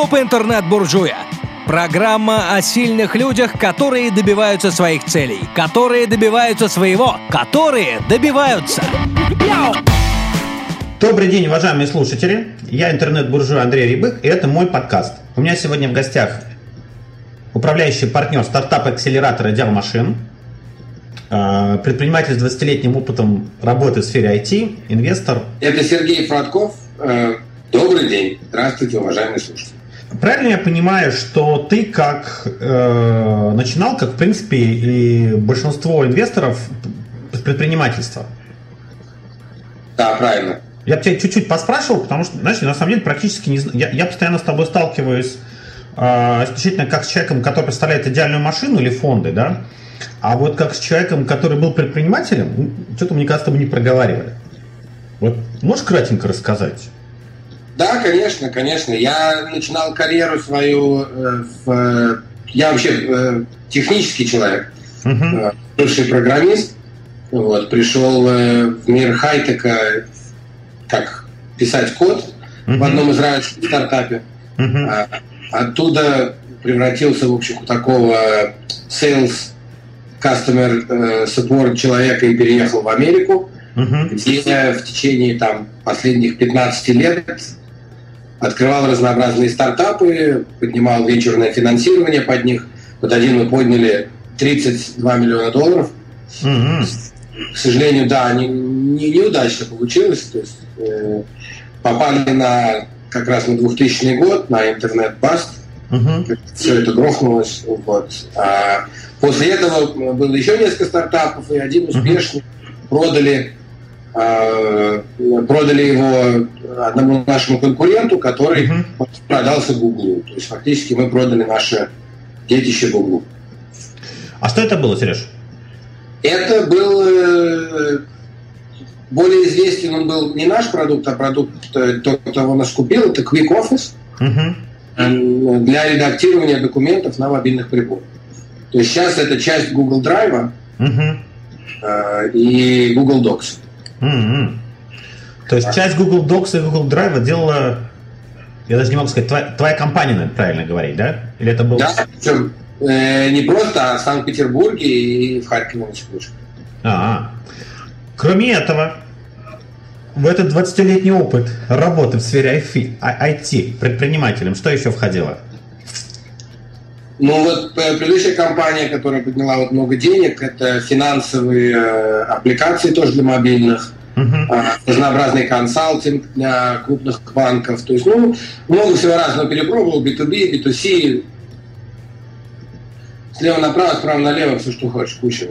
Клуб интернет-буржуя. Программа о сильных людях, которые добиваются своих целей, которые добиваются своего, которые добиваются. Добрый день, уважаемые слушатели. Я интернет-буржуй Андрей Рябых, и это мой подкаст. У меня сегодня в гостях управляющий партнер стартап-акселератора Дел Машин, э, предприниматель с 20-летним опытом работы в сфере IT, инвестор. Это Сергей Фродков. Э, добрый день. Здравствуйте, уважаемые слушатели. Правильно я понимаю, что ты как э, начинал, как в принципе и большинство инвесторов предпринимательства? Да, правильно. Я бы тебя чуть-чуть поспрашивал, потому что, знаешь, на самом деле практически не знаю. Я, я постоянно с тобой сталкиваюсь э, исключительно как с человеком, который представляет идеальную машину или фонды, да? А вот как с человеком, который был предпринимателем, что-то, мне кажется, мы не проговаривали. Вот можешь кратенько рассказать? Да, конечно, конечно. Я начинал карьеру свою э, в... Я вообще э, технический человек, uh-huh. бывший программист. Вот, пришел в мир хай-тека, как писать код uh-huh. в одном израильском стартапе. Uh-huh. Оттуда превратился, в общем, в такого sales customer support человека и переехал в Америку, uh-huh. где в течение там, последних 15 лет открывал разнообразные стартапы, поднимал вечерное финансирование под них. Вот один мы подняли 32 миллиона долларов. Mm-hmm. К сожалению, да, не, не, неудачно получилось. То есть, э, попали на как раз на 2000 год, на интернет-баст. Uh-huh. Все это грохнулось. Вот. А после этого было еще несколько стартапов, и один успешный uh-huh. продали продали его одному нашему конкуренту, который uh-huh. продался Google. То есть фактически мы продали наше детище Google. А что это было, Сереж? Это был э, более известен, он был не наш продукт, а продукт э, тот, кто нас купил, это Quick Office uh-huh. для редактирования документов на мобильных приборах. То есть сейчас это часть Google Drive uh-huh. и Google Docs. Mm-hmm. То есть часть Google Docs и Google Drive делала, я даже не могу сказать, твоя, твоя компания, наверное, правильно говорить, да? Или это был... Да, причем э, не просто, а в Санкт-Петербурге и в Харькове А, кроме этого, в этот 20-летний опыт работы в сфере IT предпринимателем, что еще входило? Ну вот э, предыдущая компания, которая подняла вот много денег, это финансовые э, аппликации тоже для мобильных, uh-huh. разнообразный консалтинг для крупных банков. То есть, ну, много всего разного перепробовал, B2B, B2C, слева направо, справа налево, все, что хочешь, куча.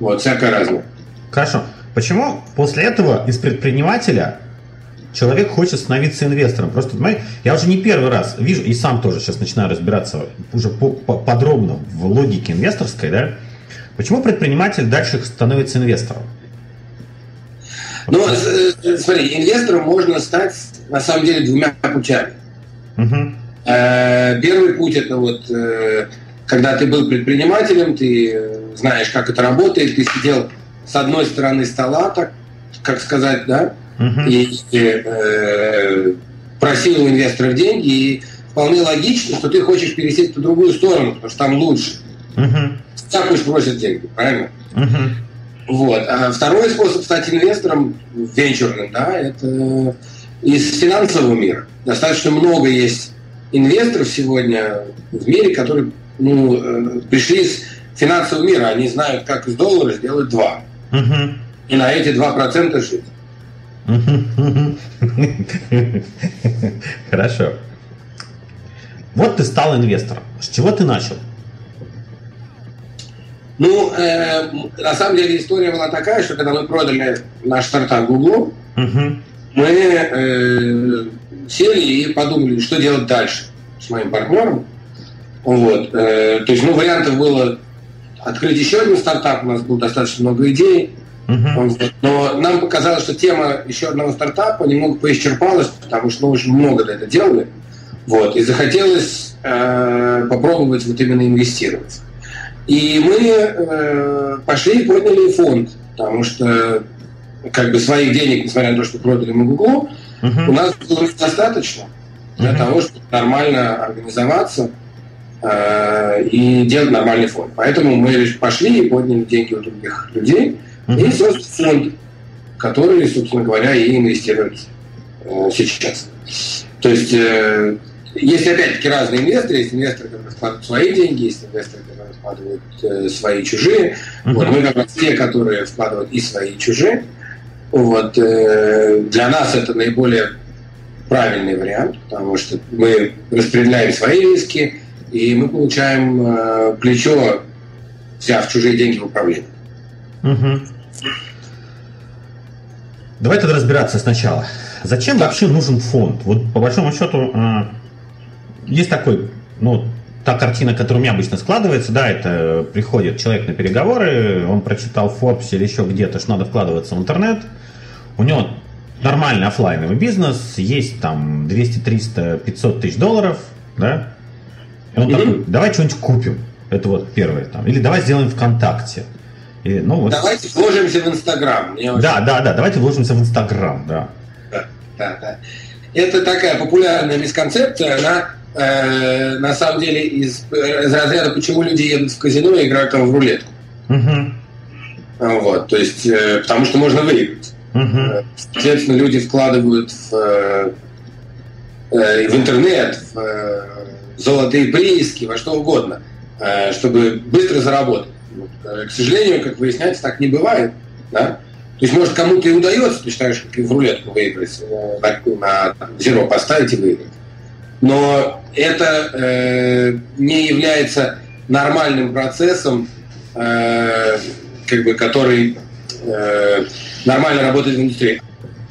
Вот, всякое разное. Хорошо. Почему после этого из предпринимателя человек хочет становиться инвестором. Просто, понимаете, я уже не первый раз вижу, и сам тоже сейчас начинаю разбираться уже по -по подробно в логике инвесторской, да, почему предприниматель дальше становится инвестором? Ну, э, смотри, инвестором можно стать на самом деле двумя путями. Угу. Первый путь это вот э, когда ты был предпринимателем, ты знаешь, как это работает, ты сидел с одной стороны стола, так как сказать, да, uh-huh. и э, просил у инвесторов деньги, и вполне логично, что ты хочешь пересесть в другую сторону, потому что там лучше. Uh-huh. Так пусть просят деньги, правильно? Uh-huh. Вот. А второй способ стать инвестором венчурным, да, это из финансового мира. Достаточно много есть инвесторов сегодня в мире, которые ну, э, пришли из финансового мира. Они знают, как из доллара сделать два. Uh-huh. И на эти два процента жить. Хорошо. Вот ты стал инвестором. С чего ты начал? Ну, э, на самом деле история была такая, что когда мы продали наш стартап Google, угу. мы э, сели и подумали, что делать дальше с моим партнером. Вот. Э, то есть, ну, вариантов было открыть еще один стартап, у нас было достаточно много идей. Uh-huh. Но нам показалось, что тема еще одного стартапа немного поисчерпалась, потому что мы очень много для этого делали. Вот, и захотелось э, попробовать вот именно инвестировать. И мы э, пошли и подняли фонд, потому что как бы своих денег, несмотря на то, что продали мы Google, uh-huh. у нас было достаточно. для угу. того, чтобы нормально организоваться э, и делать нормальный фонд. Поэтому мы пошли и подняли деньги у других людей. И создали фонд, который, собственно говоря, и инвестирует э, сейчас. То есть э, есть опять-таки разные инвесторы, есть инвесторы, которые вкладывают свои деньги, есть инвесторы, которые вкладывают э, свои чужие. Uh-huh. Вот, мы как раз те, которые вкладывают и свои и чужие. Вот, э, для нас это наиболее правильный вариант, потому что мы распределяем свои риски, и мы получаем э, плечо, взяв чужие деньги в управление. Угу. Давай тогда разбираться сначала. Зачем вообще нужен фонд? Вот по большому счету э, есть такой, ну, та картина, которая у меня обычно складывается, да, это приходит человек на переговоры, он прочитал в Forbes или еще где-то, что надо вкладываться в интернет, у него нормальный офлайновый бизнес, есть там 200, 300, 500 тысяч долларов, да, и он mm-hmm. такой, давай что-нибудь купим, это вот первое там, или давай сделаем ВКонтакте. И, ну, вот... Давайте вложимся в Инстаграм. Да, да, да, давайте вложимся в Инстаграм, да. Да, да, да. Это такая популярная мисконцепция, она э, на самом деле из, из разряда, почему люди едут в казино и играют там в рулетку. Угу. Вот, то есть, э, потому что можно выиграть. Угу. Соответственно, люди вкладывают в, э, в интернет, в э, золотые прииски, во что угодно, э, чтобы быстро заработать. Вот, к сожалению, как выясняется, так не бывает. Да? То есть, может, кому-то и удается, ты считаешь, как в рулетку выиграть, на, на зеро поставить и выиграть. Но это э, не является нормальным процессом, э, как бы, который э, нормально работает в индустрии.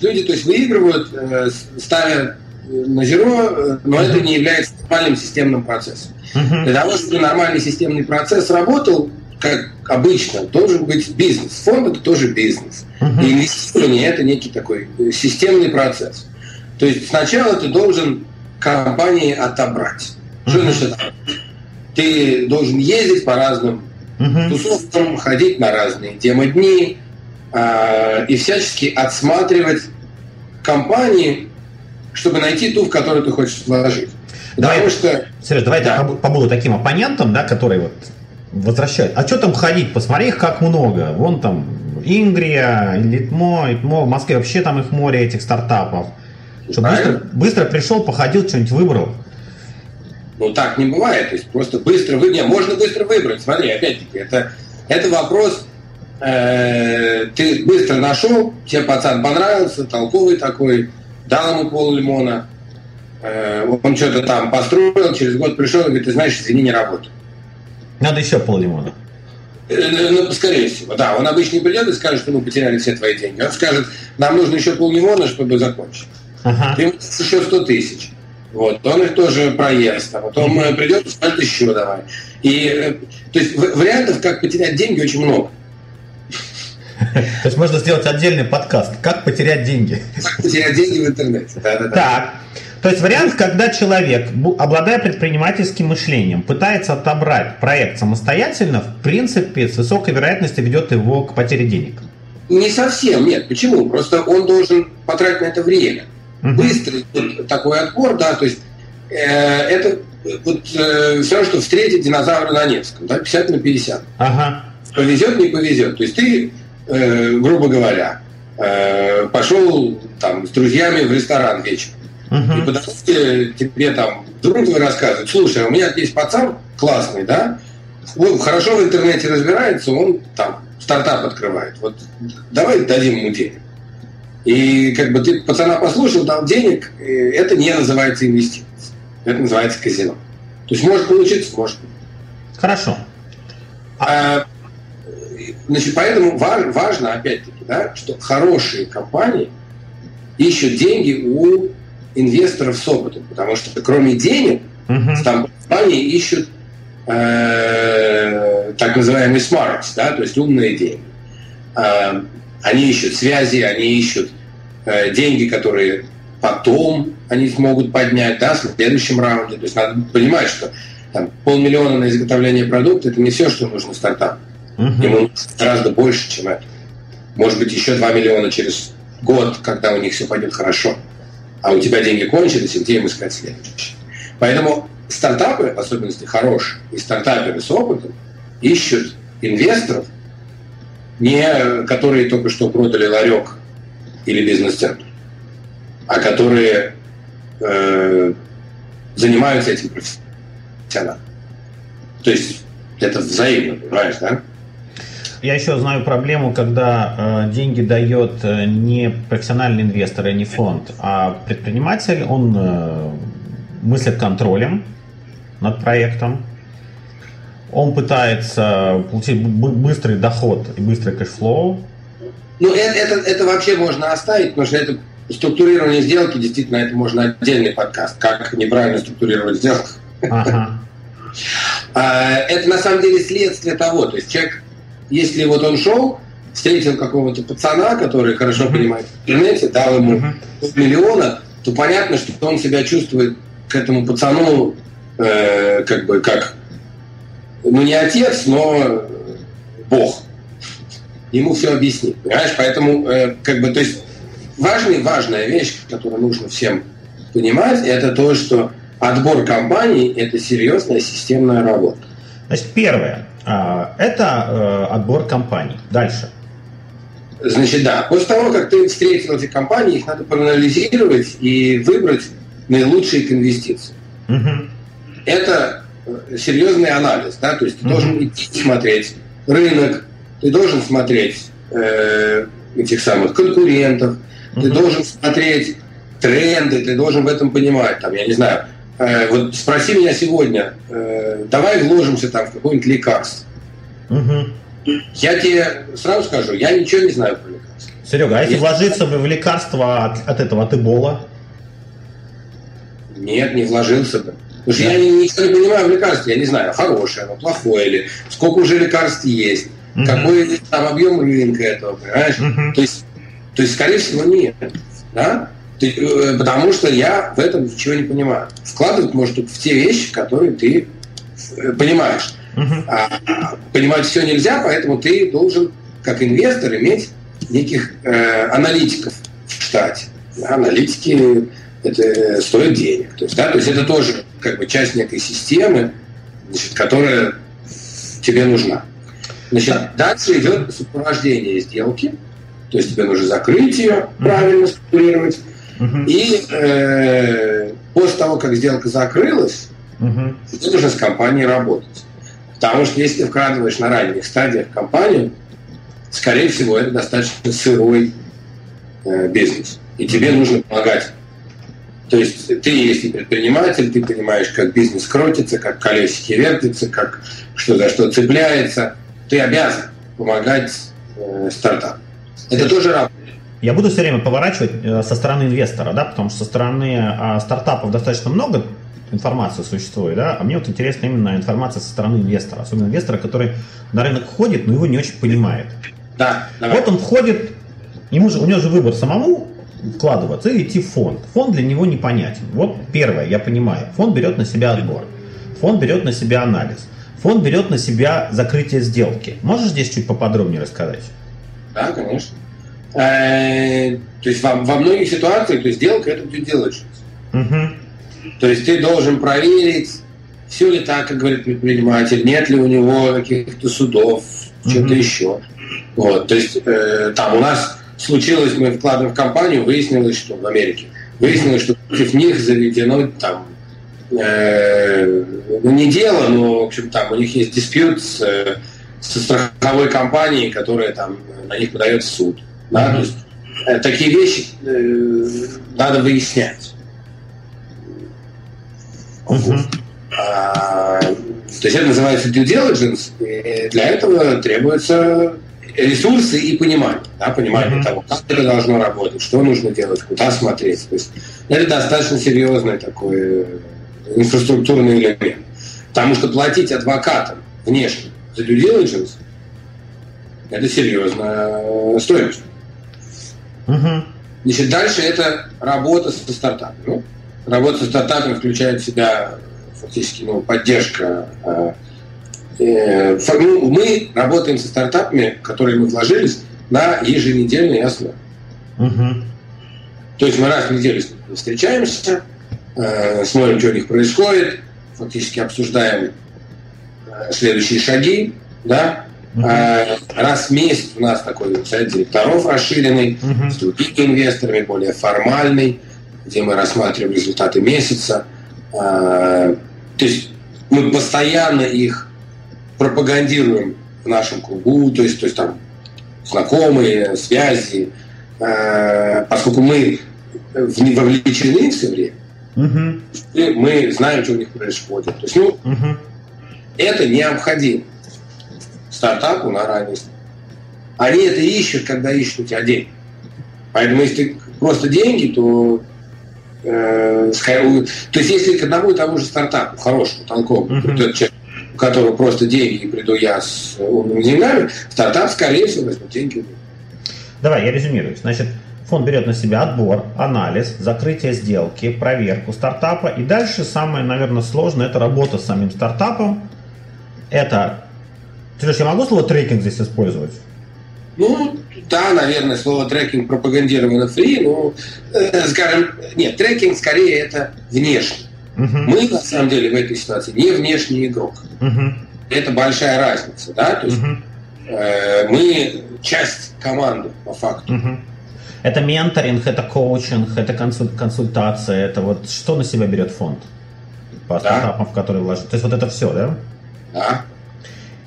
Люди, то есть, выигрывают, э, ставя на зеро, э, но это не является нормальным системным процессом. Для того, чтобы нормальный системный процесс работал, как обычно, должен быть бизнес. Фонд это тоже бизнес. И инвестирование это некий такой системный процесс. То есть сначала ты должен компании отобрать. Что значит отобрать? Ты должен ездить по разным тусовкам, ходить на разные демо-дни, а, и всячески отсматривать компании, чтобы найти ту, в которую ты хочешь вложить. Давай, Потому что... Сереж, давай да. я побуду таким оппонентом, да, который вот возвращает. А что там ходить? Посмотри их как много. Вон там Ингрия, Литмо, Литмо, в Москве вообще там их море этих стартапов. Что быстро, быстро пришел, походил, что-нибудь выбрал. Ну так не бывает. То есть просто быстро выбрать. Не, можно быстро выбрать. Смотри, опять-таки, это, это вопрос Э, ты быстро нашел, тебе пацан понравился, толковый такой, дал ему пол лимона, э, он что-то там построил, через год пришел и говорит, ты знаешь, извини, не работает. Надо еще пол лимона. Э, ну, скорее всего, да. Он обычно не придет и скажет, что мы потеряли все твои деньги. Он скажет, нам нужно еще пол лимона, чтобы закончить. Ага. Еще 100 тысяч. Вот, он их тоже проест, а потом mm придет и скажет еще давай. И, то есть вариантов, как потерять деньги, очень много. То есть можно сделать отдельный подкаст. Как потерять деньги? Как потерять деньги в интернете. Так. То есть вариант, когда человек, обладая предпринимательским мышлением, пытается отобрать проект самостоятельно, в принципе, с высокой вероятностью ведет его к потере денег. Не совсем, нет. Почему? Просто он должен потратить на это время. Угу. Быстрый такой отбор, да, то есть э, это вот э, все равно, что встретить динозавра на Невском, да, 50 на 50. Ага. Повезет, не повезет. То есть ты э, грубо говоря, э, пошел там с друзьями в ресторан вечером. Uh-huh. И что тебе там друг твой рассказывает, слушай, а у меня есть пацан классный, да, он хорошо в интернете разбирается, он там стартап открывает. Вот давай дадим ему денег. И как бы ты пацана послушал, дал денег, это не называется инвестицией. Это называется казино. То есть может получиться, может. Хорошо. А, Значит, поэтому важно, опять-таки, да, что хорошие компании ищут деньги у инвесторов с опытом, потому что кроме денег, uh-huh. там компании ищут э, так называемый smart, да, то есть умные деньги. Э, они ищут связи, они ищут э, деньги, которые потом они смогут поднять да, в следующем раунде. То есть надо понимать, что там, полмиллиона на изготовление продукта – это не все, что нужно стартапу. Угу. Ему гораздо больше, чем это. Может быть, еще 2 миллиона через год, когда у них все пойдет хорошо. А у тебя деньги кончились, и где им искать следующие. Поэтому стартапы, в особенности хорошие, и стартаперы с опытом, ищут инвесторов, не которые только что продали ларек или бизнес-центр, а которые э, занимаются этим профессионально. То есть это взаимно, понимаешь, да? Я еще знаю проблему, когда э, деньги дает э, не профессиональный инвестор и не фонд, а предприниматель, он э, мыслит контролем над проектом, он пытается получить быстрый доход и быстрый cash flow. Ну, это, это, это вообще можно оставить, потому что это структурирование сделки, действительно, это можно отдельный подкаст, как неправильно структурировать сделку. Ага. А, это на самом деле следствие того, то есть человек, если вот он шел, встретил какого-то пацана, который хорошо понимает в интернете, дал ему миллиона, то понятно, что он себя чувствует к этому пацану э, как бы как ну не отец, но Бог. Ему все объяснит, понимаешь? Поэтому э, как бы то есть важная важная вещь, которую нужно всем понимать, это то, что отбор компаний – это серьезная системная работа. Значит, первое а, – это э, отбор компаний. Дальше. Значит, да. После того, как ты встретил эти компании, их надо проанализировать и выбрать наилучшие к инвестиции. Угу. Это э, серьезный анализ, да, то есть ты угу. должен идти смотреть рынок, ты должен смотреть э, этих самых конкурентов, угу. ты должен смотреть тренды, ты должен в этом понимать, там, я не знаю, Э, вот спроси меня сегодня, э, давай вложимся там в какое-нибудь лекарство. Угу. Я тебе сразу скажу, я ничего не знаю про лекарства. Серега, а если вложиться в лекарство от, от этого, от эбола? Нет, не вложился бы. Потому что я ничего не понимаю в лекарстве, я не знаю, хорошее оно, плохое или сколько уже лекарств есть, угу. какой там объем рынка этого, понимаешь? Угу. То, есть, то есть, скорее всего, нет. Да? Ты, э, потому что я в этом ничего не понимаю. Вкладывать может только в те вещи, которые ты э, понимаешь. Uh-huh. А, понимать все нельзя, поэтому ты должен, как инвестор, иметь неких э, аналитиков в штате. Да, аналитики это стоит денег. То есть, да, то есть это тоже как бы часть некой системы, значит, которая тебе нужна. Значит, дальше идет сопровождение сделки, то есть тебе нужно закрыть ее, правильно структурировать, и э, после того, как сделка закрылась, угу. ты должен с компанией работать. Потому что если ты вкладываешь на ранних стадиях компанию, скорее всего, это достаточно сырой э, бизнес. И тебе нужно помогать. То есть ты, если предприниматель, ты понимаешь, как бизнес крутится, как колесики вертятся, как что за что цепляется. Ты обязан помогать э, стартапу. Это тоже работа. Я буду все время поворачивать э, со стороны инвестора, да, потому что со стороны а, стартапов достаточно много информации существует, да, а мне вот интересна именно информация со стороны инвестора, особенно инвестора, который на рынок входит, но его не очень понимает. Да, давай. Вот он входит, ему же, у него же выбор самому вкладываться и идти в фонд. Фонд для него непонятен. Вот первое, я понимаю, фонд берет на себя отбор, фонд берет на себя анализ, фонд берет на себя закрытие сделки. Можешь здесь чуть поподробнее рассказать? Да, конечно. Э, то есть во, во многих ситуациях, то есть сделка это due diligence. Угу. То есть ты должен проверить, все ли так, как говорит предприниматель, нет ли у него каких-то судов, что-то угу. еще. Вот, то есть э, там у нас случилось, мы вкладываем в компанию, выяснилось, что в Америке, выяснилось, что против них заведено там э, ну, не дело, но, в общем, там у них есть диспют с, э, со страховой компанией, которая там на них подает в суд. Да? То есть, э, такие вещи э, надо выяснять. Uh-huh. А, то есть это называется due diligence, и для этого требуются ресурсы и понимание, да, понимание uh-huh. того, как это должно работать, что нужно делать, куда смотреть. То есть это достаточно серьезный такой э, инфраструктурный элемент. Потому что платить адвокатам внешне за due diligence это серьезная стоимость. Угу. Значит, дальше это работа со стартапами. Ну, работа со стартапами включает в себя фактически ну, поддержка. Э, э, ну, мы работаем со стартапами, которые мы вложились, на еженедельной основе. Угу. То есть мы раз в неделю встречаемся, э, смотрим, что у них происходит, фактически обсуждаем э, следующие шаги, да. Uh-huh. Раз в месяц у нас такой сайт директоров расширенный, с другими инвесторами, более формальный, где мы рассматриваем результаты месяца. То есть мы постоянно их пропагандируем в нашем кругу, то есть, то есть там знакомые, связи, э, поскольку мы вовлечены все время, угу. мы знаем, что у них происходит. То есть, ну, угу. это необходимо стартапу на ранний Они это ищут, когда ищут у тебя деньги. Поэтому если ты просто деньги, то э, то есть если к одному и тому же стартапу, хорошему, толковому, uh-huh у которого просто деньги, и приду я с умными деньгами, стартап, скорее всего, возьмет деньги. Давай, я резюмирую. Значит, фонд берет на себя отбор, анализ, закрытие сделки, проверку стартапа. И дальше самое, наверное, сложное – это работа с самим стартапом. Это... Ты я могу слово трекинг здесь использовать? Ну, да, наверное, слово трекинг пропагандировано фри, но, э, скажем, нет, трекинг скорее это внешне. Угу. Мы, на самом деле, в этой ситуации не внешний игрок. Угу. Это большая разница, да, то есть угу. э, мы часть команды, по факту. Угу. Это менторинг, это коучинг, это консультация, это вот что на себя берет фонд по да. стартапам, в которые вложить. То есть вот это все, да? Да.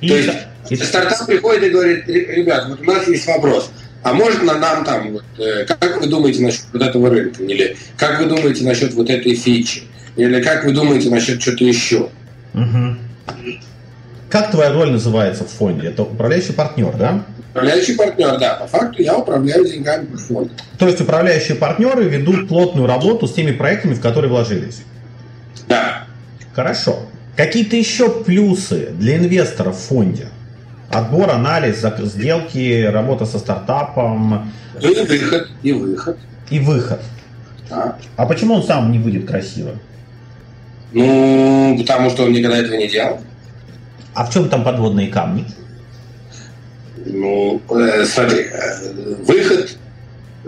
И, То есть и... стартап приходит и говорит, ребят, вот у нас есть вопрос, а можно нам там, вот, э, как вы думаете насчет вот этого рынка, или как вы думаете насчет вот этой фичи, или как вы думаете насчет что-то еще? Угу. Как твоя роль называется в фонде? Это управляющий партнер, да? Управляющий партнер, да. По факту я управляю деньгами фонда. То есть управляющие партнеры ведут плотную работу с теми проектами, в которые вложились? Да. Хорошо. Какие-то еще плюсы для инвесторов в фонде? Отбор, анализ, сделки, работа со стартапом. И выход, и выход. И выход. Да. А почему он сам не выйдет красиво? Ну, потому что он никогда этого не делал. А в чем там подводные камни? Ну, э, смотри, э, выход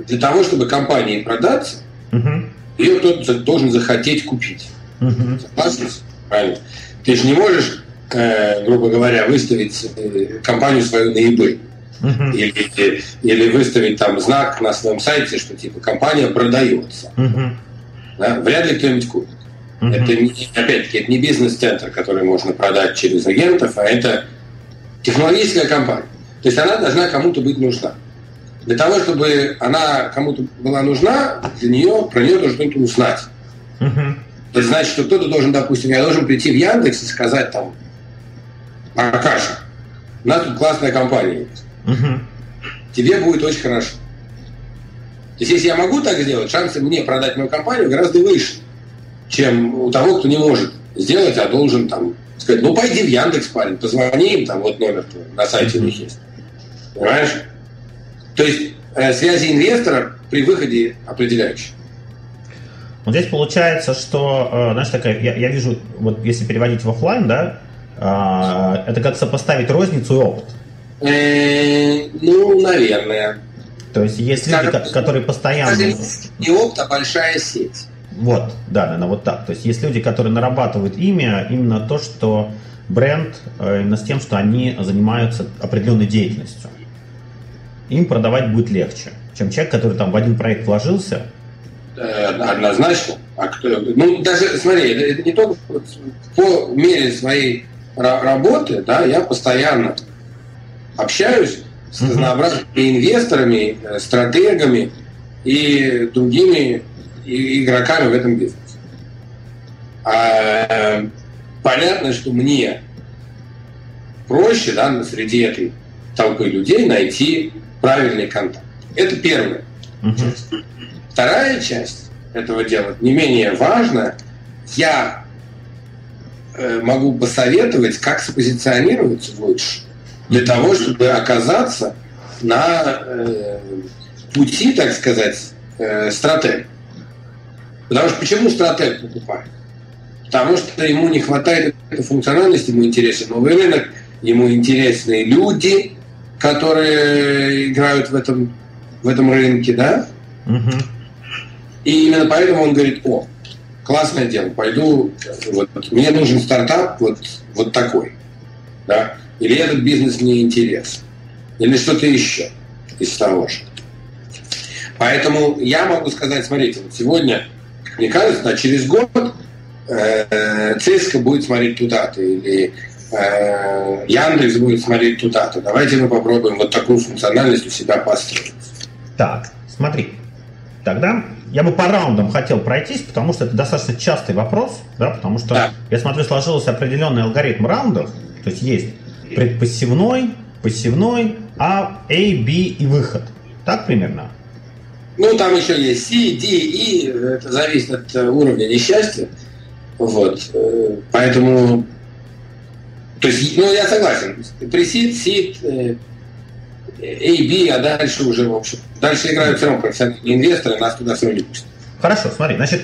для того, чтобы компании продаться, угу. ее кто-то должен захотеть купить. Угу. Согласен? Правильно. Ты же не можешь, э, грубо говоря, выставить э, компанию свою на eBay. Uh-huh. Или, или выставить там знак на своем сайте, что типа компания продается. Uh-huh. Да? Вряд ли кто-нибудь купит. Uh-huh. Это не, опять-таки, это не бизнес-центр, который можно продать через агентов, а это технологическая компания. То есть она должна кому-то быть нужна. Для того, чтобы она кому-то была нужна, для нее, про нее кто-то узнать. Uh-huh. Это значит, что кто-то должен, допустим, я должен прийти в Яндекс и сказать там, Аркаша, у нас тут классная компания есть. Uh-huh. Тебе будет очень хорошо. То есть, если я могу так сделать, шансы мне продать мою компанию гораздо выше чем у того, кто не может сделать, а должен там сказать, ну пойди в Яндекс, парень, позвони им, там вот номер на сайте у них есть. Понимаешь? То есть э, связи инвестора при выходе определяющие. Вот здесь получается, что, э, знаешь, такая, я, я вижу, вот если переводить в офлайн, да, э, это как сопоставить розницу и опыт. Э, ну, наверное. То есть есть люди, которые постоянно... Не опыт, а большая сеть. Вот, да, наверное, вот так. То есть есть люди, которые нарабатывают имя, именно то, что бренд, именно с тем, что они занимаются определенной деятельностью. Им продавать будет легче, чем человек, который там в один проект вложился. Э, однозначно. А кто, ну, даже, смотри, это, не только по мере своей работы, да, я постоянно общаюсь с разнообразными инвесторами, э, стратегами и другими игроками в этом бизнесе. А, понятно, что мне проще да, среди этой толпы людей найти правильный контакт. Это первая uh-huh. Вторая часть этого дела, не менее важная, я э, могу посоветовать, как спозиционироваться лучше для того, чтобы оказаться на э, пути, так сказать, э, стратегии. Потому что почему стратег покупает? Потому что ему не хватает этой функциональности, ему интересен новый рынок, ему интересны люди, которые играют в этом, в этом рынке, да? Угу. И именно поэтому он говорит, о, классное дело, пойду, вот, мне нужен стартап вот, вот такой, да, или этот бизнес мне интересен, или что-то еще из того же. Поэтому я могу сказать, смотрите, вот сегодня, мне кажется, да, через год э, ЦИСКО будет смотреть туда-то, или э, Яндекс будет смотреть туда-то. Давайте мы попробуем вот такую функциональность у себя построить. Так, смотри, тогда я бы по раундам хотел пройтись, потому что это достаточно частый вопрос, да, потому что, да. я смотрю, сложился определенный алгоритм раундов, то есть есть предпассивной, пассивной, А, A, B и выход. Так примерно? Ну, там еще есть C, D, E, это зависит от э, уровня несчастья. Вот. Э, поэтому, то есть, ну, я согласен. Пресид, сид, э, A, B, а дальше уже, в общем, дальше играют все равно профессиональные инвесторы, нас туда все равно не пустят. Хорошо, смотри, значит,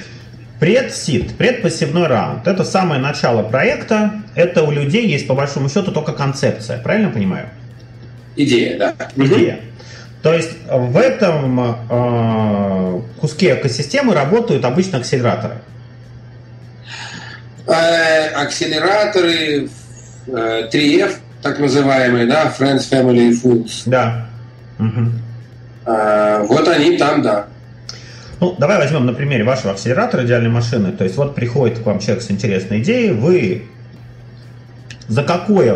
Предсид, предпассивной раунд, это самое начало проекта, это у людей есть по большому счету только концепция, правильно понимаю? Идея, да. Идея. То есть в этом э, куске экосистемы работают обычно акселераторы. Э, акселераторы э, 3F, так называемые, да, Friends, Family и Foods. Да. Угу. Э, вот они там, да. Ну, давай возьмем на примере вашего акселератора идеальной машины. То есть вот приходит к вам человек с интересной идеей, вы за какой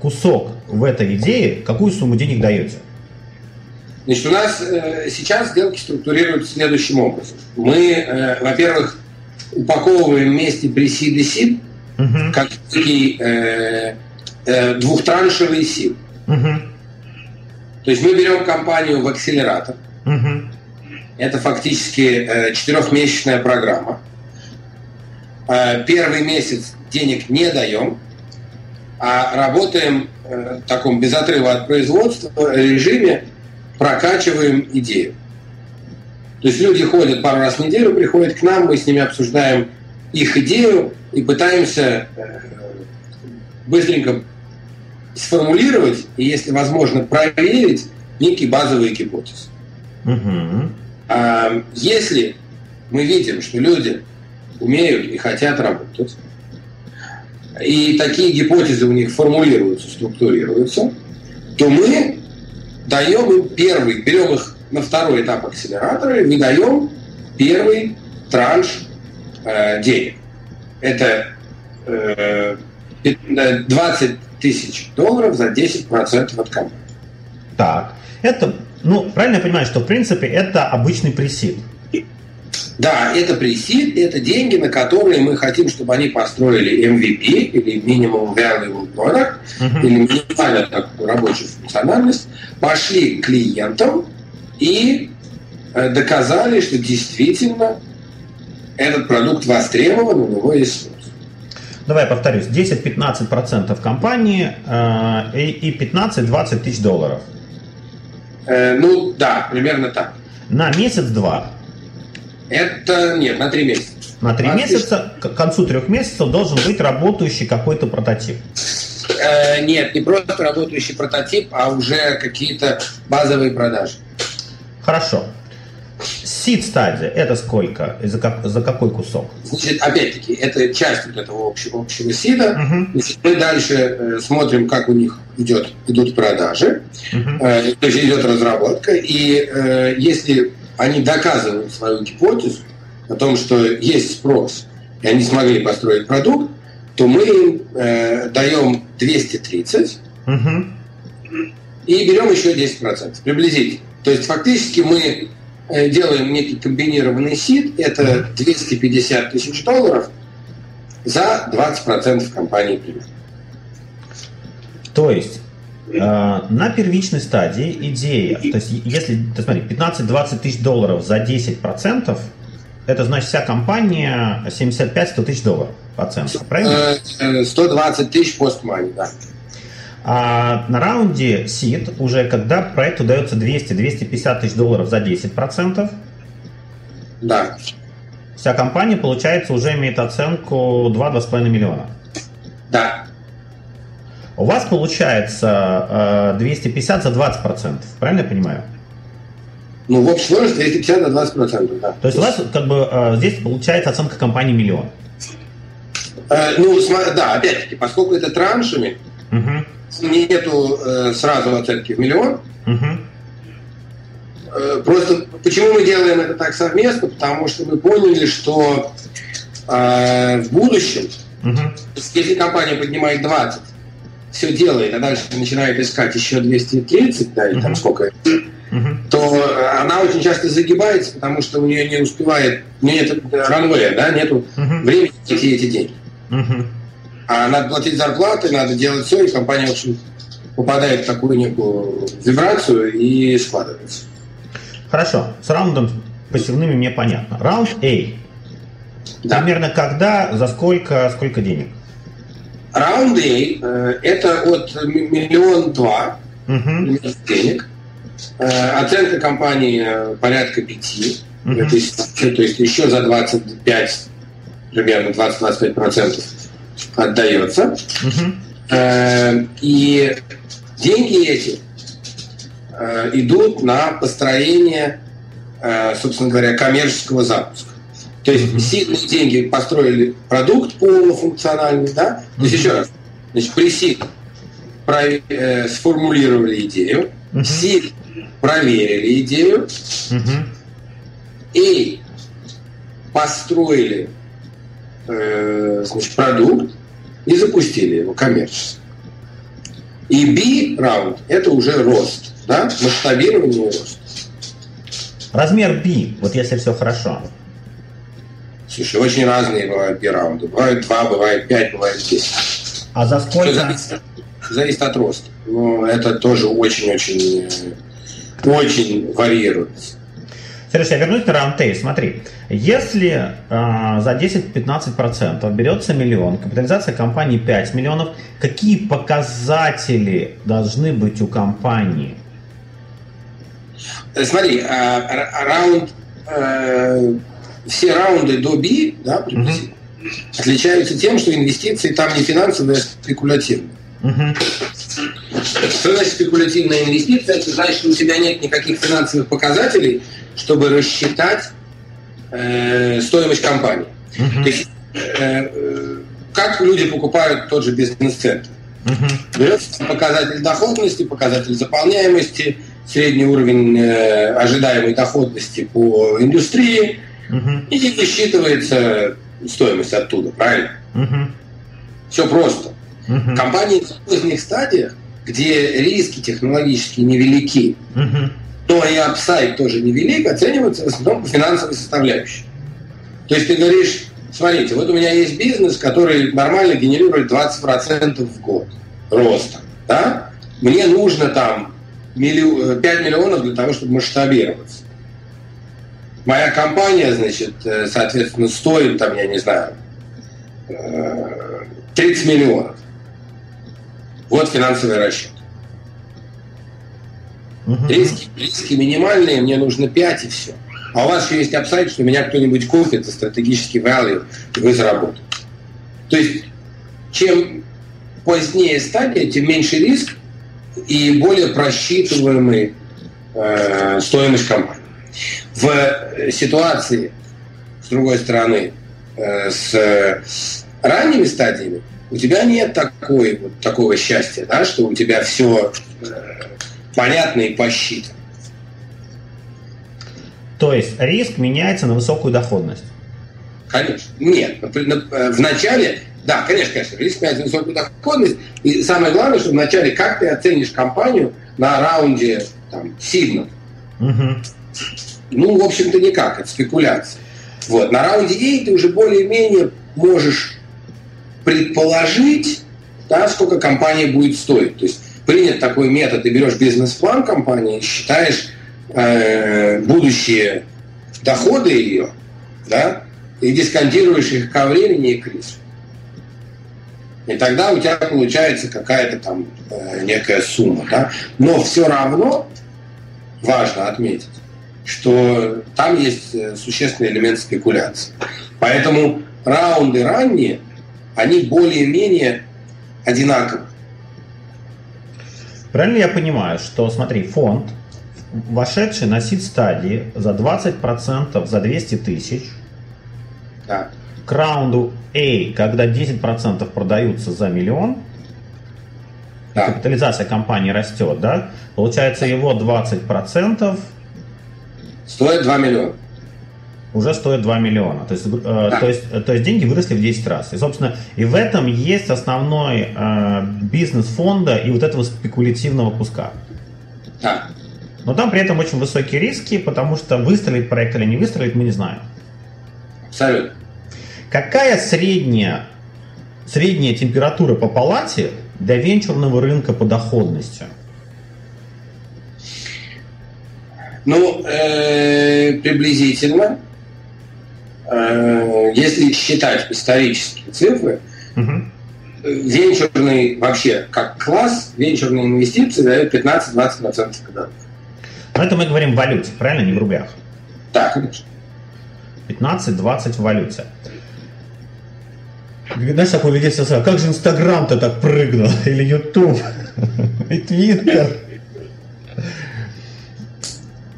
кусок в этой идее, какую сумму денег даете? Значит, у нас э, сейчас сделки структурируются следующим образом. Мы, э, во-первых, упаковываем вместе пресид и сид, угу. как такие э, э, двухтраншевый сид. Угу. То есть мы берем компанию в акселератор. Угу. Это фактически э, четырехмесячная программа. Э, первый месяц денег не даем, а работаем э, в таком без отрыва от производства режиме прокачиваем идею. То есть люди ходят пару раз в неделю, приходят к нам, мы с ними обсуждаем их идею и пытаемся быстренько сформулировать и, если возможно, проверить некие базовые гипотезы. Угу. А если мы видим, что люди умеют и хотят работать, и такие гипотезы у них формулируются, структурируются, то мы даем им первый, берем их на второй этап акселератора и выдаем первый транш э, денег. Это э, 20 тысяч долларов за 10% от компании. Так, это, ну, правильно я понимаю, что в принципе это обычный пресид. Да, это пресид, это деньги, на которые мы хотим, чтобы они построили MVP или Minimum Valuable Product, uh-huh. или минимальную такую рабочую функциональность, пошли к клиентам и э, доказали, что действительно этот продукт востребован, у него есть. Давай я повторюсь, 10-15% компании э, и 15-20 тысяч долларов. Э, ну да, примерно так. На месяц-два. Это нет, на три месяца. На три месяца, к концу трех месяцев должен быть работающий какой-то прототип. Э, нет, не просто работающий прототип, а уже какие-то базовые продажи. Хорошо. Сид стадия это сколько? За, как, за какой кусок? Значит, опять-таки, это часть вот этого общего, общего сида. Uh-huh. мы дальше э, смотрим, как у них идет, идут продажи, uh-huh. э, то есть идет разработка. И э, если они доказывают свою гипотезу о том, что есть спрос, и они смогли построить продукт, то мы им э, даем 230 угу. и берем еще 10%, приблизительно. То есть фактически мы делаем некий комбинированный сид, это 250 тысяч долларов за 20% компании примерно. То есть э, на первичной стадии идея, то есть если, ты смотри, 15-20 тысяч долларов за 10%, это значит вся компания 75-100 тысяч долларов по центру, правильно? 120 э, тысяч постмани, да. А на раунде SID уже когда проекту дается 200-250 тысяч долларов за 10%, да. вся компания, получается, уже имеет оценку 2-2,5 миллиона. Да. У вас получается 250 э, за 20%, правильно я понимаю? Ну, в общей сложности 250 на 20 процентов, да. То есть у вас как бы э, здесь получается оценка компании миллион? Э, ну, да, опять-таки, поскольку это траншами, угу. Нету э, сразу оценки в миллион. Угу. Э, просто почему мы делаем это так совместно? Потому что мы поняли, что э, в будущем, угу. если компания поднимает 20, все делает, а дальше начинает искать еще 230, да, или угу. там сколько угу. то она очень часто загибается, потому что у нее не успевает, у нее нет ранвея, да, нету угу. времени найти эти деньги. Угу. А надо платить зарплаты, надо делать все, и компания, в общем, попадает в такую некую вибрацию и складывается. Хорошо, с раундом пассивными мне понятно. Раунд A. Да. Примерно когда, за сколько, сколько денег? Раунд A э, это от миллион два угу. денег. Э, оценка компании э, порядка пяти. Угу. То, есть, то есть еще за 25, примерно 20-25% отдается. Угу. И деньги эти идут на построение, собственно говоря, коммерческого запуска. То есть mm сильные деньги построили продукт полнофункциональный, да? То есть еще раз, значит, при сид э, сформулировали идею, mm сид проверили идею, mm и построили э, значит, продукт и запустили его коммерчески. И B-раунд – это уже рост, да? масштабирование и рост. Размер B, вот если все хорошо, Слушай, очень разные бывают раунды. Бывают два, бывает пять, бывает десять. А за сколько? зависит, зависит от роста. Но это тоже очень-очень очень варьируется. Сереж, я вернусь на раундтейл. Смотри, если э, за 10-15% берется миллион, капитализация компании 5 миллионов, какие показатели должны быть у компании? Смотри, э, раунд э, все раунды до B, да, приблизительно, угу. отличаются тем, что инвестиции там не финансовые, а спекулятивные. Угу. Что значит спекулятивная инвестиция? Это значит, что у тебя нет никаких финансовых показателей, чтобы рассчитать э, стоимость компании. Угу. То есть, э, как люди покупают тот же бизнес-центр? Угу. Берется показатель доходности, показатель заполняемости, средний уровень э, ожидаемой доходности по индустрии – Угу. И высчитывается стоимость оттуда, правильно? Угу. Все просто. Угу. Компании в поздних стадиях, где риски технологически невелики, угу. Но и upside тоже невелик, оцениваются в основном по финансовой составляющей. То есть ты говоришь, смотрите, вот у меня есть бизнес, который нормально генерирует 20% в год роста. Да? Мне нужно там 5 миллионов для того, чтобы масштабироваться. Моя компания, значит, э, соответственно, стоит, там, я не знаю, 30 э, миллионов. Вот финансовый расчет. Угу. Риски, риски минимальные, мне нужно 5 и все. А у вас еще есть апсайд, что меня кто-нибудь купит, это стратегический value, и вы заработаете. То есть, чем позднее стадия, тем меньше риск и более просчитываемый э, стоимость компании в ситуации, с другой стороны, э, с ранними стадиями, у тебя нет такой, вот, такого счастья, да, что у тебя все э, понятно и посчитано. То есть риск меняется на высокую доходность? Конечно. Нет. Э, в начале, да, конечно, конечно, риск меняется на высокую доходность. И самое главное, что вначале как ты оценишь компанию на раунде там, сигнал. Угу. Ну, в общем-то, никак, это спекуляция. Вот. На раунде A ты уже более-менее можешь предположить, да, сколько компания будет стоить. То есть принят такой метод, ты берешь бизнес-план компании, считаешь э, будущие доходы ее, да, и дисконтируешь их ко времени и к риску. И тогда у тебя получается какая-то там э, некая сумма. Да? Но все равно важно отметить, что там есть э, существенный элемент спекуляции. Поэтому раунды ранние, они более-менее одинаковы. Правильно я понимаю, что, смотри, фонд вошедший на сид стадии за 20% за 200 тысяч. Да. К раунду A, когда 10% продаются за миллион, да. капитализация компании растет, да? Получается его 20% стоит 2 миллиона. Уже стоит 2 миллиона. То есть, э, да. то, есть, то есть деньги выросли в 10 раз. И, собственно, и в этом есть основной э, бизнес фонда и вот этого спекулятивного куска. Да. Но там при этом очень высокие риски, потому что выстрелит проект или не выстрелит, мы не знаем. Абсолютно. Какая средняя, средняя температура по палате для венчурного рынка по доходности? Ну, э, приблизительно, э, если считать исторические цифры, угу. венчурный вообще как класс, венчурные инвестиции дают 15-20% годовых. Но это мы говорим в валюте, правильно, не в рублях? Да, конечно. 15-20 в валюте. Знаешь, такой людей сказал, как же Инстаграм-то так прыгнул? Или Ютуб? И Твиттер?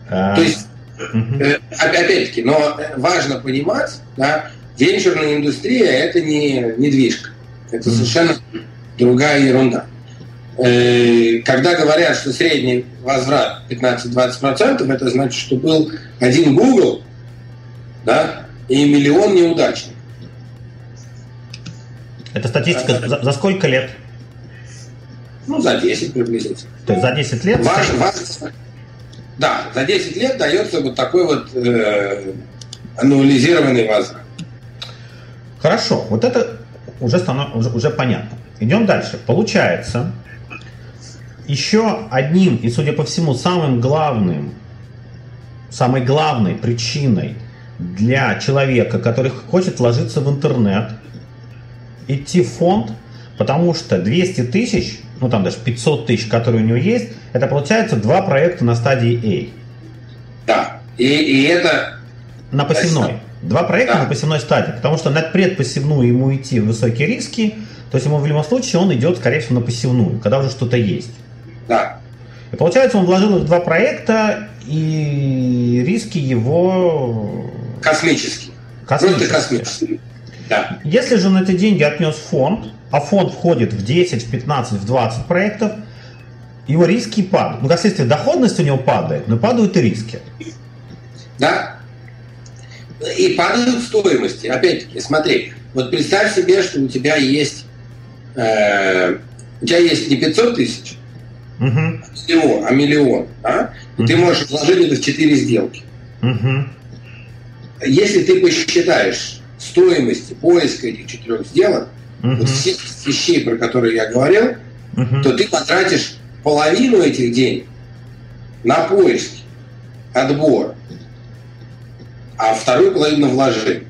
То есть, э, опять-таки, но важно понимать, да, венчурная индустрия – это не недвижка. Это совершенно другая ерунда. Э, когда говорят, что средний возврат 15-20%, это значит, что был один Google да, и миллион неудачников. Это статистика а, за, за сколько лет? Ну, за 10 приблизительно. То есть за 10 лет? Важ, важ, да, за 10 лет дается вот такой вот э, аннулизированный возврат. Хорошо, вот это уже, станов... уже, уже понятно. Идем дальше. Получается, еще одним и, судя по всему, самым главным, самой главной причиной для человека, который хочет вложиться в интернет, идти в фонд, потому что 200 тысяч, ну там даже 500 тысяч, которые у него есть, это получается два проекта на стадии A. Да, и, и это... На посевной. Два проекта да. на посевной стадии, потому что на предпосевную ему идти в высокие риски, то есть ему в любом случае он идет, скорее всего, на посевную, когда уже что-то есть. Да. И получается, он вложил в два проекта, и риски его... Космические. Космические. Просто космические. Да. Если же на эти деньги отнес фонд, а фонд входит в 10, в 15, в 20 проектов, его риски падают. Ну, как следствие, доходность у него падает, но падают и риски. Да. И падают стоимости. Опять-таки, смотри, вот представь себе, что у тебя есть э, у тебя есть не 500 тысяч, угу. миллион, а миллион. Да? Угу. Ты можешь вложить это в 4 сделки. Угу. Если ты посчитаешь стоимости поиска этих четырех сделок, угу. вот всех вещей, про которые я говорил, угу. то ты потратишь половину этих денег на поиски, отбор, а вторую половину на вложение.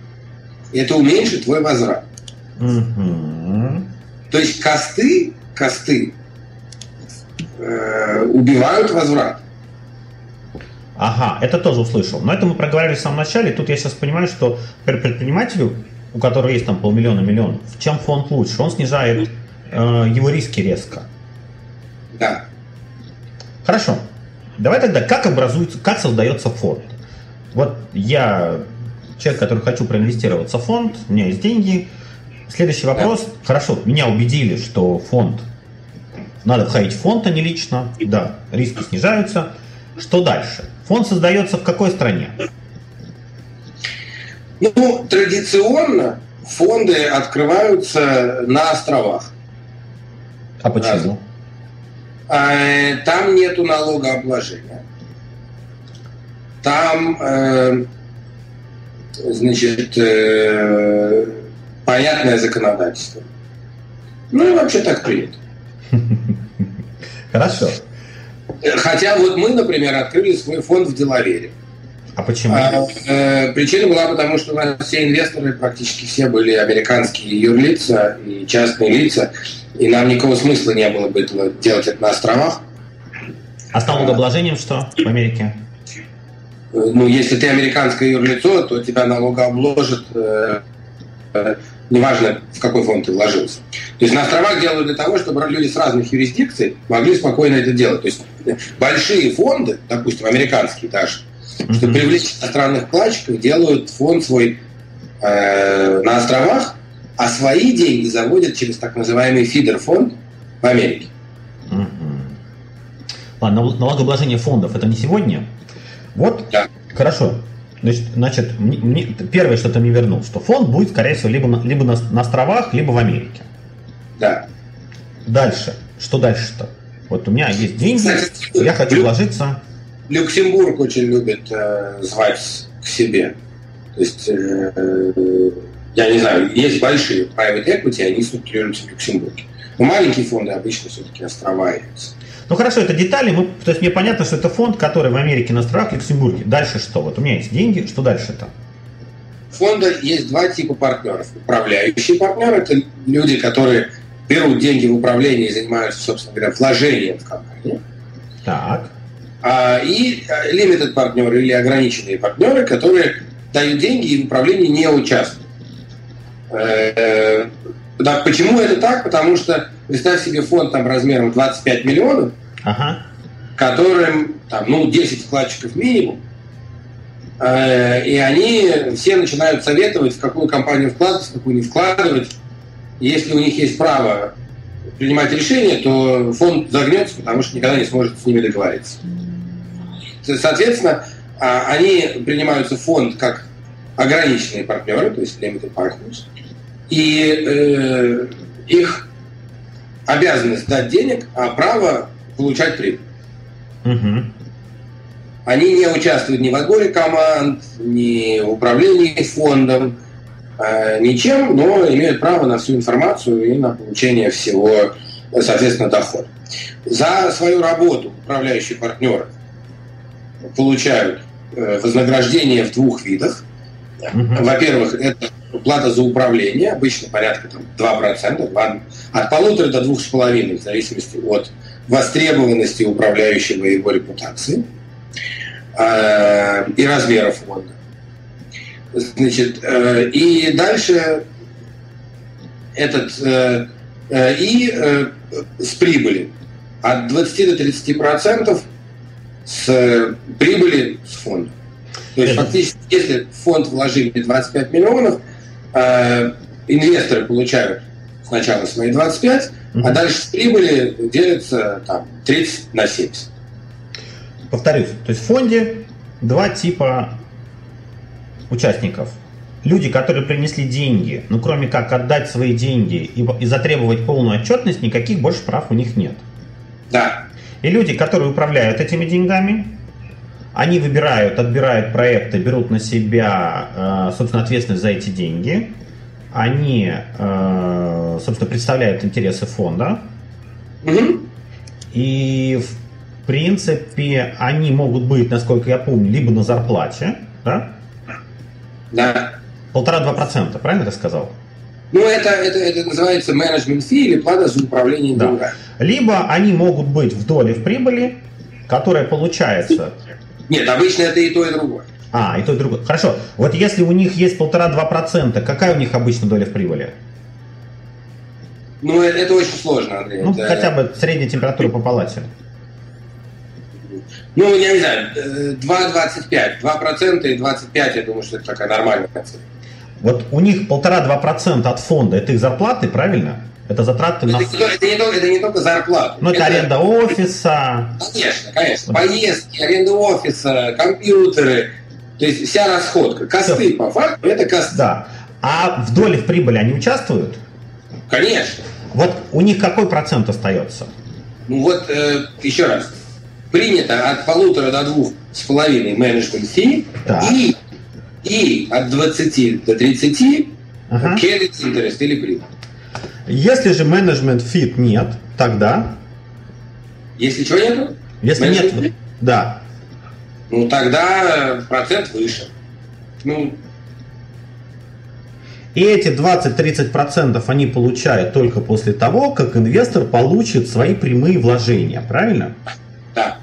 И это уменьшит твой возврат. Угу. То есть косты, косты э, убивают возврат. Ага, это тоже услышал. Но это мы проговорили в самом начале. Тут я сейчас понимаю, что предпринимателю, у которого есть там полмиллиона, миллион, чем фонд лучше? Он снижает э, его риски резко. Да. Хорошо. Давай тогда, как образуется, как создается фонд? Вот я человек, который хочу проинвестироваться в фонд, у меня есть деньги. Следующий вопрос. Да. Хорошо, меня убедили, что фонд надо входить в фонд, а не лично. Да, риски снижаются. Что дальше? Фонд создается в какой стране? Ну, традиционно фонды открываются на островах. А почему? А, там нету налогообложения. Там, э, значит, э, понятное законодательство. Ну и вообще так принято. Хорошо. Хотя вот мы, например, открыли свой фонд в Делавере. А почему? А, э, причина была потому, что у нас все инвесторы, практически все были американские юрлица и частные лица, и нам никакого смысла не было бы этого, делать это на островах. А с налогообложением что в Америке? Ну, если ты американское юрлицо, то тебя налогообложат э, неважно, в какой фонд ты вложился. То есть на островах делают для того, чтобы люди с разных юрисдикций могли спокойно это делать. То есть большие фонды, допустим, американские даже, чтобы привлечь иностранных вкладчиков, делают фонд свой э, на островах, а свои деньги заводят через так называемый фидер-фонд в Америке. Ладно, налогообложение фондов это не сегодня? Вот, да. хорошо. Значит, значит мне, мне, первое, что ты мне вернул, что фонд будет, скорее всего, либо, на, либо на, на островах, либо в Америке. Да. Дальше. Что дальше-то? Вот у меня есть деньги, Кстати, я хочу вложиться. Люксембург очень любит э, звать к себе. То есть, э, я не знаю, есть большие private equity, они структурируются в Люксембурге. Но маленькие фонды обычно все-таки острова являются. Ну хорошо, это детали. Мы, то есть мне понятно, что это фонд, который в Америке на островах, в Люксембурге. Дальше что? Вот у меня есть деньги, что дальше-то? фонда есть два типа партнеров. Управляющие партнеры – это люди, которые берут деньги в управление и занимаются, собственно говоря, вложением в компанию. Так. А, и э, limited партнеры или ограниченные партнеры, которые дают деньги и в управлении не участвуют. Э, да, почему это так? Потому что представь себе фонд там размером 25 миллионов, ага. которым там, ну, 10 вкладчиков минимум, э, и они все начинают советовать, в какую компанию вкладывать, в какую не вкладывать. если у них есть право принимать решения, то фонд загнется, потому что никогда не сможет с ними договориться. Соответственно, а, они принимаются в фонд как ограниченные партнеры, то есть limited partners, и э, их обязанность дать денег, а право получать прибыль. Угу. Они не участвуют ни в отборе команд, ни в управлении фондом, э, ничем, но имеют право на всю информацию и на получение всего, соответственно, дохода. За свою работу управляющие партнеры получают э, вознаграждение в двух видах. Угу. Во-первых, это плата за управление, обычно порядка там, 2%, 2, от полутора до двух с половиной, в зависимости от востребованности управляющего и его репутации э, и размера фонда. Значит, э, и дальше этот э, и с прибыли от 20 до 30 процентов с прибыли с фонда. То есть фактически, если фонд вложили 25 миллионов, э, инвесторы получают сначала свои 25, mm-hmm. а дальше с прибыли делятся там 30 на 70. Повторюсь, то есть в фонде два типа участников. Люди, которые принесли деньги, ну кроме как отдать свои деньги и, и затребовать полную отчетность, никаких больше прав у них нет. Да. И люди, которые управляют этими деньгами, они выбирают, отбирают проекты, берут на себя, э, собственно, ответственность за эти деньги. Они, э, собственно, представляют интересы фонда. Угу. И, в принципе, они могут быть, насколько я помню, либо на зарплате, да? Да. Полтора-два процента, правильно я сказал? Ну, это, это, это называется менеджмент фи или плата за управление да. деньгами. Либо они могут быть в доле в прибыли, которая получается нет, обычно это и то, и другое. А, и то, и другое. Хорошо. Вот если у них есть полтора-два процента, какая у них обычно доля в прибыли? Ну, это очень сложно, Андрей. Ну, это... хотя бы средняя температура по палате. Ну, я не знаю, 2,25. 2% и 25, я думаю, что это такая нормальная цифра. Вот у них полтора-два процента от фонда, это их зарплаты, правильно? Это затраты на... Это, это, не, только, это не только зарплата. Ну, это, это аренда офиса. Конечно, конечно. Поездки, аренда офиса, компьютеры. То есть вся расходка. Косты, Все. по факту, это косты. Да. А в доле в прибыли они участвуют? Конечно. Вот у них какой процент остается? Ну вот, э, еще раз. Принято от полутора до двух с половиной management fee и, и от 20 до 30 ага. carried interest или прибыль. Если же management fee нет, тогда... Если чего нету? Если нет, fit? да. Ну, тогда процент выше. Ну, и эти 20-30% они получают только после того, как инвестор получит свои прямые вложения, правильно? Да.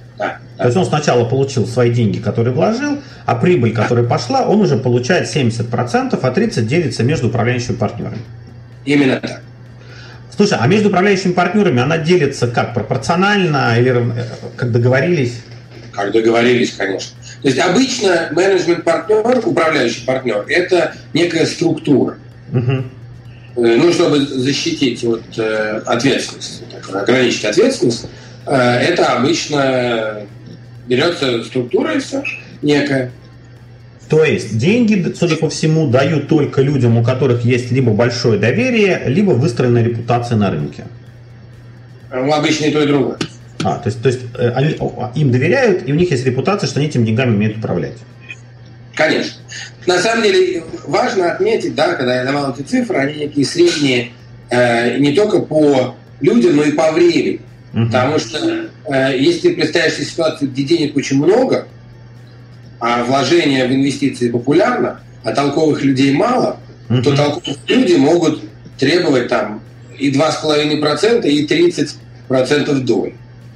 То есть он сначала получил свои деньги, которые вложил, а прибыль, которая пошла, он уже получает 70%, а 30% делится между управляющими партнерами. Именно так. Слушай, а между управляющими партнерами она делится как? Пропорционально или э, как договорились? Как договорились, конечно. То есть обычно менеджмент-партнер, управляющий партнер, это некая структура. Угу. Ну, чтобы защитить от э, ответственности, так, ограничить ответственность, это обычно берется структура и все, некая. То есть деньги, судя по всему, дают только людям, у которых есть либо большое доверие, либо выстроенная репутация на рынке. Ну, обычно и то, и другое. А, то есть, то есть э, они, им доверяют, и у них есть репутация, что они этими деньгами умеют управлять. Конечно. На самом деле важно отметить, да, когда я давал эти цифры, они некие средние э, не только по людям, но и по времени. Угу. Потому что э, если ты представишь себе ситуацию, где денег очень много, а вложение в инвестиции популярно, а толковых людей мало, угу. то толковые люди могут требовать там и 2,5%, и 30% доль.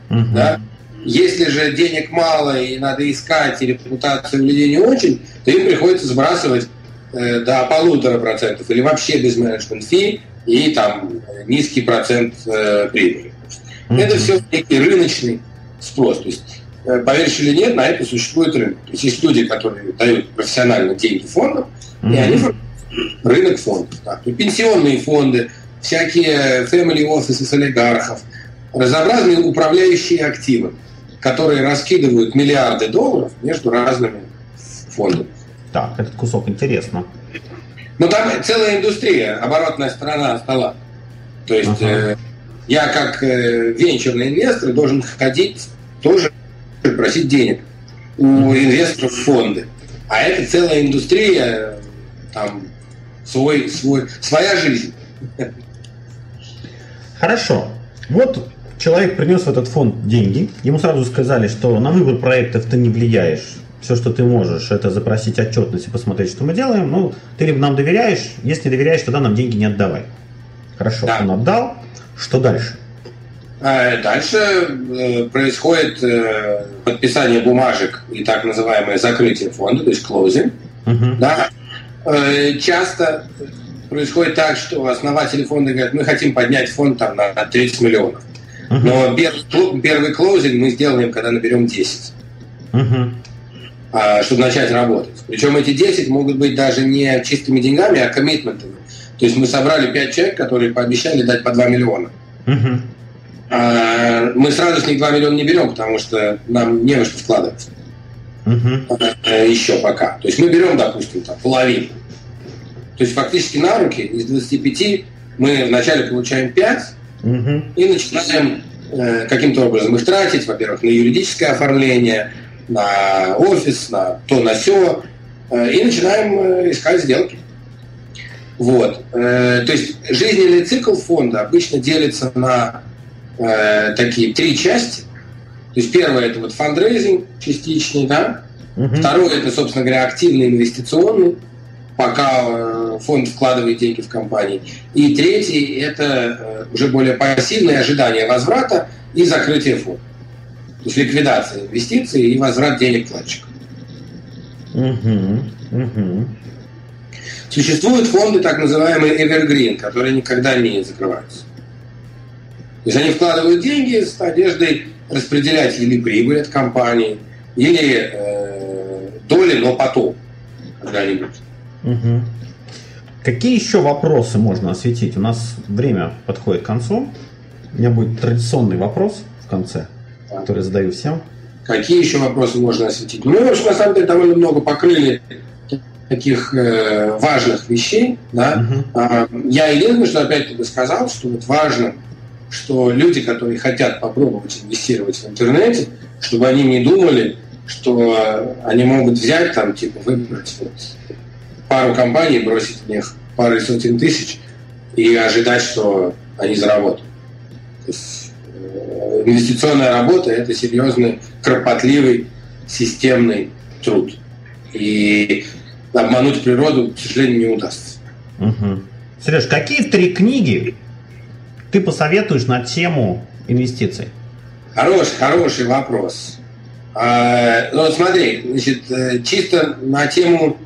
Угу. Да? Если же денег мало и надо искать, и репутация у людей не очень, то им приходится сбрасывать э, до полутора процентов или вообще без менеджмент фи и там низкий процент э, прибыли. Mm-hmm. Это все некий рыночный спрос. То есть, э, поверишь или нет, на это существует рынок. То есть есть люди, которые дают профессионально деньги фондам, mm-hmm. и они рынок фондов. Так. И пенсионные фонды, всякие family offices олигархов – разнообразные управляющие активы, которые раскидывают миллиарды долларов между разными фондами. Так, этот кусок интересно. Ну, там целая индустрия, оборотная сторона стола. То есть ага. Я как э, венчурный инвестор должен ходить тоже просить денег у инвесторов в фонды. А это целая индустрия, там свой, свой, своя жизнь. Хорошо. Вот человек принес в этот фонд деньги, ему сразу сказали, что на выбор проектов ты не влияешь, все, что ты можешь, это запросить отчетность и посмотреть, что мы делаем. Ну, ты либо нам доверяешь, если не доверяешь, тогда нам деньги не отдавай. Хорошо, да. он отдал. Что дальше? А, дальше э, происходит э, подписание бумажек и так называемое закрытие фонда, то есть closing. Угу. Да. Э, часто происходит так, что основатели фонда говорят, мы хотим поднять фонд там, на 30 миллионов. Uh-huh. Но первый, первый клоузинг мы сделаем, когда наберем 10. Uh-huh. А, чтобы начать работать. Причем эти 10 могут быть даже не чистыми деньгами, а коммитментами. То есть мы собрали 5 человек, которые пообещали дать по 2 миллиона. Uh-huh. А, мы сразу с них 2 миллиона не берем, потому что нам не во что вкладывать. Uh-huh. А, еще пока. То есть мы берем, допустим, там, половину. То есть фактически на руки из 25 мы вначале получаем 5, угу. и начинаем э, каким-то образом их тратить, во-первых, на юридическое оформление, на офис, на то, на все, э, и начинаем э, искать сделки. Вот. Э, то есть жизненный цикл фонда обычно делится на э, такие три части. То есть первое это вот фандрейзинг частичный, да. Угу. Второе это, собственно говоря, активный инвестиционный пока э, фонд вкладывает деньги в компании. И третий – это уже более пассивное ожидание возврата и закрытие фонда. То есть ликвидация инвестиций и возврат денег вкладчикам. Угу, угу. Существуют фонды, так называемые evergreen, которые никогда не закрываются. То есть они вкладывают деньги с надеждой распределять или прибыль от компании, или э, доли, но потом, когда-нибудь. Угу. Какие еще вопросы можно осветить? У нас время подходит к концу. У меня будет традиционный вопрос в конце, который задаю всем. Какие еще вопросы можно осветить? Мы, в общем, на самом деле довольно много покрыли таких э, важных вещей. Да? Угу. Я единственное, что опять бы сказал, что вот важно, что люди, которые хотят попробовать инвестировать в интернете, чтобы они не думали, что они могут взять там, типа, выбрать вот, пару компаний, бросить в них пары сотен тысяч и ожидать, что они заработают. То есть, э, инвестиционная работа – это серьезный, кропотливый, системный труд. И обмануть природу, к сожалению, не удастся. Угу. Сереж, какие три книги ты посоветуешь на тему инвестиций? Хороший, хороший вопрос. А, ну, смотри, значит, э, чисто на тему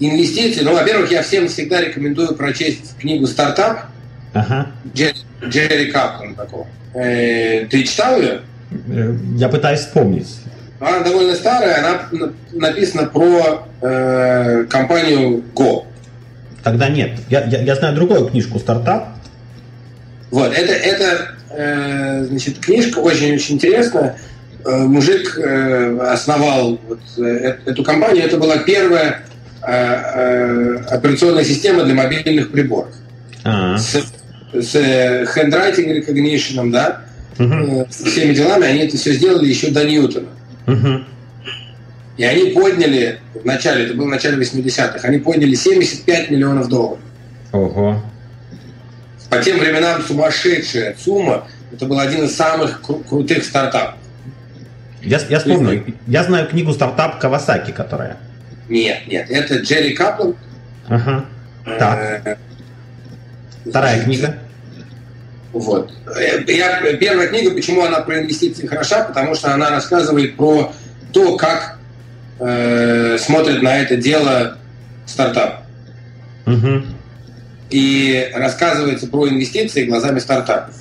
инвестиций, ну, во-первых, я всем всегда рекомендую прочесть книгу «Стартап» ага. Джерри, Джерри Каплан такого. Э, ты читал ее? Э, я пытаюсь вспомнить. Она довольно старая, она написана про э, компанию Go. Тогда нет. Я, я, я знаю другую книжку «Стартап». Вот, это, это э, значит, книжка очень-очень интересная. Э, мужик э, основал вот э, эту компанию. Это была первая операционная система для мобильных приборов. А-а-а. С, с handwriting recognition, да, угу. с всеми делами. Они это все сделали еще до Ньютона. Угу. И они подняли в начале, это было в начале 80-х, они подняли 75 миллионов долларов. Ого. По тем временам сумасшедшая сумма. Это был один из самых кру- крутых стартапов. Я, я вспомнил. Я знаю книгу «Стартап Кавасаки», которая. Нет, нет. Это Джерри Каплан. Ага. Так. Э, Вторая книга. Вот. Я, первая книга, почему она про инвестиции хороша, потому что она рассказывает про то, как э, смотрит на это дело стартап. Угу. И рассказывается про инвестиции глазами стартапов.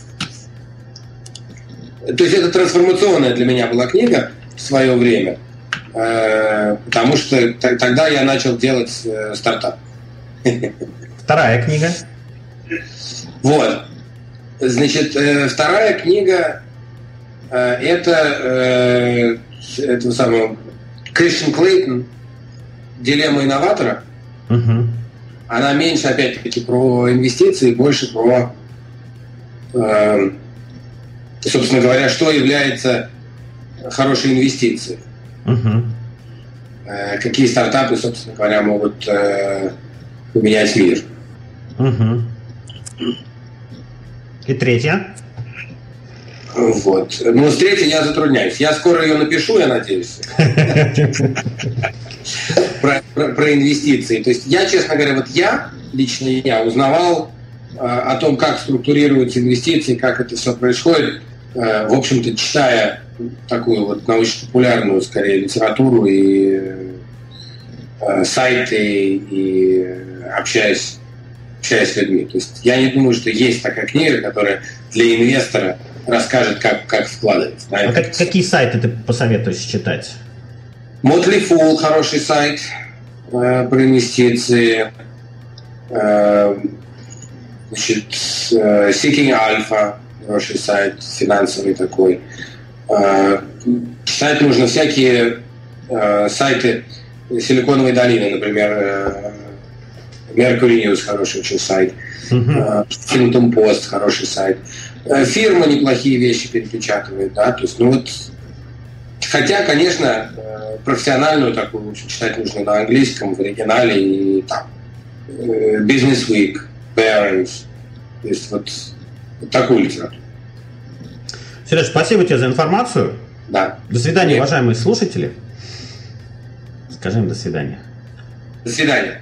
То есть это трансформационная для меня была книга в свое время, э, потому что тогда я начал делать э, стартап. Вторая книга. Вот. Значит, э, вторая книга это этого самого Кристиан Клейтон «Дилемма инноватора». Угу. Она меньше, опять-таки, про инвестиции, больше про собственно говоря, что является хорошей инвестицией. Угу. Какие стартапы, собственно говоря, могут э, поменять мир. Угу. И третья? Вот. Ну, с третьей я затрудняюсь. Я скоро ее напишу, я надеюсь. Про, инвестиции. То есть я, честно говоря, вот я, лично я, узнавал э, о том, как структурируются инвестиции, как это все происходит Э, в общем-то, читая такую вот научно-популярную, скорее, литературу и э, сайты, и общаясь, общаясь с людьми. То есть я не думаю, что есть такая книга, которая для инвестора расскажет, как, как вкладывать. А как, какие сайты ты посоветуешь читать? Motley Fool хороший сайт э, про инвестиции. Э, значит, э, Seeking Alpha хороший сайт, финансовый такой. А, читать нужно всякие а, сайты Силиконовой долины, например, э, Mercury News хороший очень сайт, Huffington Post хороший сайт. Э, фирма неплохие вещи перепечатывает, да, то есть, ну вот, хотя, конечно, э, профессиональную такую лучше читать нужно на английском, в оригинале и там Business Week, Barron's, то есть вот такую литературу. Сереж, спасибо тебе за информацию. Да. До свидания, Нет. уважаемые слушатели. Скажем до свидания. До свидания.